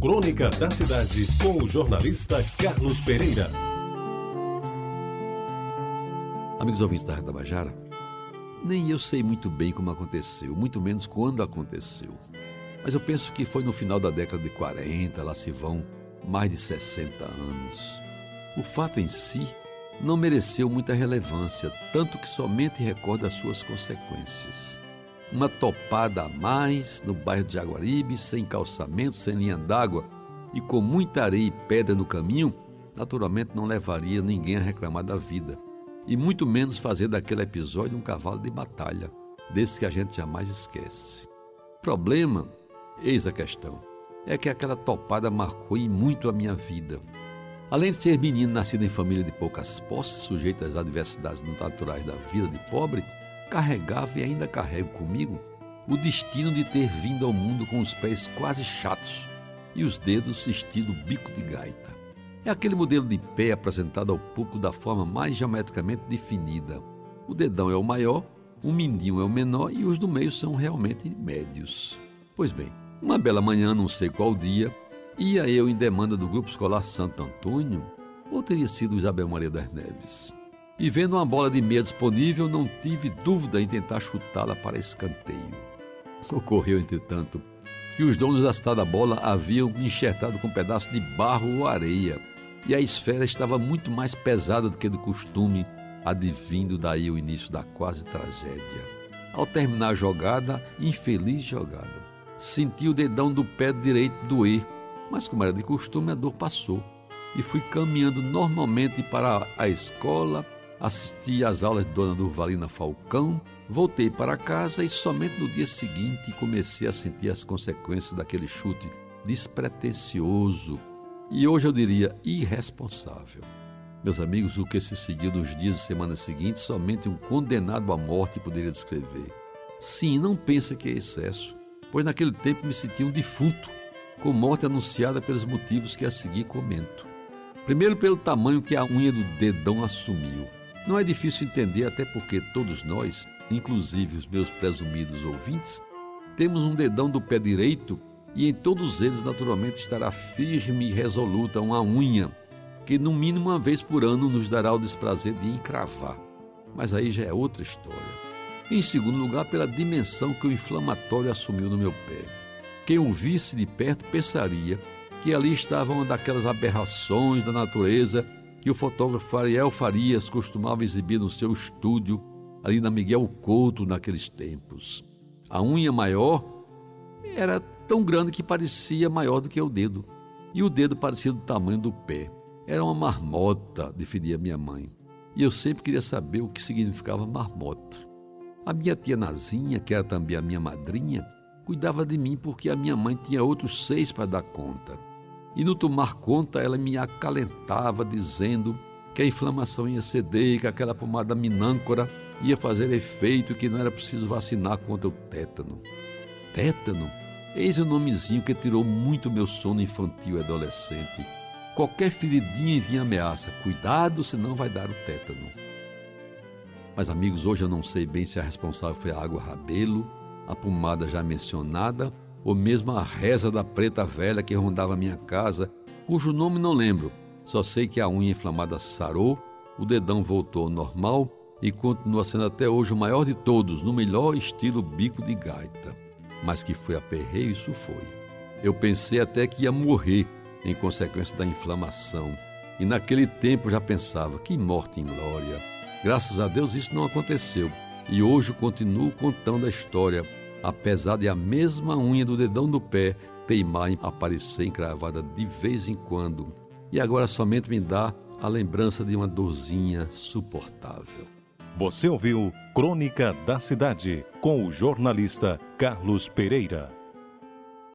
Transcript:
Crônica da Cidade, com o jornalista Carlos Pereira. Amigos ouvintes da Reda Bajara, nem eu sei muito bem como aconteceu, muito menos quando aconteceu. Mas eu penso que foi no final da década de 40, lá se vão mais de 60 anos. O fato em si não mereceu muita relevância, tanto que somente recorda as suas consequências. Uma topada a mais no bairro de Jaguaribe, sem calçamento, sem linha d'água e com muita areia e pedra no caminho, naturalmente não levaria ninguém a reclamar da vida, e muito menos fazer daquele episódio um cavalo de batalha, desse que a gente jamais esquece. Problema, eis a questão, é que aquela topada marcou em muito a minha vida. Além de ser menino nascido em família de poucas posses, sujeito às adversidades naturais da vida de pobre, carregava e ainda carrego comigo o destino de ter vindo ao mundo com os pés quase chatos e os dedos estilo bico de gaita. É aquele modelo de pé apresentado ao público da forma mais geometricamente definida. O dedão é o maior, o mindinho é o menor e os do meio são realmente médios. Pois bem, uma bela manhã, não sei qual dia, Ia eu em demanda do grupo escolar Santo Antônio ou teria sido Isabel Maria das Neves? E vendo uma bola de meia disponível, não tive dúvida em tentar chutá-la para escanteio. Ocorreu, entretanto, que os donos da cidade da bola haviam enxertado com um pedaço de barro ou areia, e a esfera estava muito mais pesada do que de costume, advindo daí o início da quase tragédia. Ao terminar a jogada, infeliz jogada, senti o dedão do pé direito doer mas, como era de costume, a dor passou e fui caminhando normalmente para a escola, assisti às aulas de Dona Durvalina Falcão, voltei para casa e somente no dia seguinte comecei a sentir as consequências daquele chute despretensioso e hoje eu diria irresponsável. Meus amigos, o que se seguiu nos dias e semanas seguintes, somente um condenado à morte poderia descrever. Sim, não pensa que é excesso, pois naquele tempo me sentia um defunto com morte anunciada pelos motivos que a seguir comento. Primeiro, pelo tamanho que a unha do dedão assumiu. Não é difícil entender, até porque todos nós, inclusive os meus presumidos ouvintes, temos um dedão do pé direito e em todos eles, naturalmente, estará firme e resoluta uma unha que, no mínimo uma vez por ano, nos dará o desprazer de encravar. Mas aí já é outra história. Em segundo lugar, pela dimensão que o inflamatório assumiu no meu pé. Quem o visse de perto pensaria que ali estava uma daquelas aberrações da natureza que o fotógrafo Ariel Farias costumava exibir no seu estúdio, ali na Miguel Couto, naqueles tempos. A unha maior era tão grande que parecia maior do que o dedo, e o dedo parecia do tamanho do pé. Era uma marmota, definia minha mãe, e eu sempre queria saber o que significava marmota. A minha tia Nazinha, que era também a minha madrinha, cuidava de mim porque a minha mãe tinha outros seis para dar conta. E no tomar conta, ela me acalentava, dizendo que a inflamação ia ceder que aquela pomada minâncora ia fazer efeito que não era preciso vacinar contra o tétano. Tétano? Eis o nomezinho que tirou muito meu sono infantil e adolescente. Qualquer feridinha vinha ameaça. Cuidado, senão vai dar o tétano. Mas, amigos, hoje eu não sei bem se a responsável foi a água rabelo a pomada já mencionada, ou mesmo a reza da preta velha que rondava minha casa, cujo nome não lembro, só sei que a unha inflamada sarou, o dedão voltou ao normal e continua sendo até hoje o maior de todos, no melhor estilo bico de gaita. Mas que foi aperreio, isso foi. Eu pensei até que ia morrer em consequência da inflamação. E naquele tempo já pensava, que morte em glória. Graças a Deus isso não aconteceu. E hoje continuo contando a história apesar de a mesma unha do dedão do pé teimar em aparecer encravada de vez em quando, e agora somente me dá a lembrança de uma dorzinha suportável. Você ouviu Crônica da Cidade com o jornalista Carlos Pereira.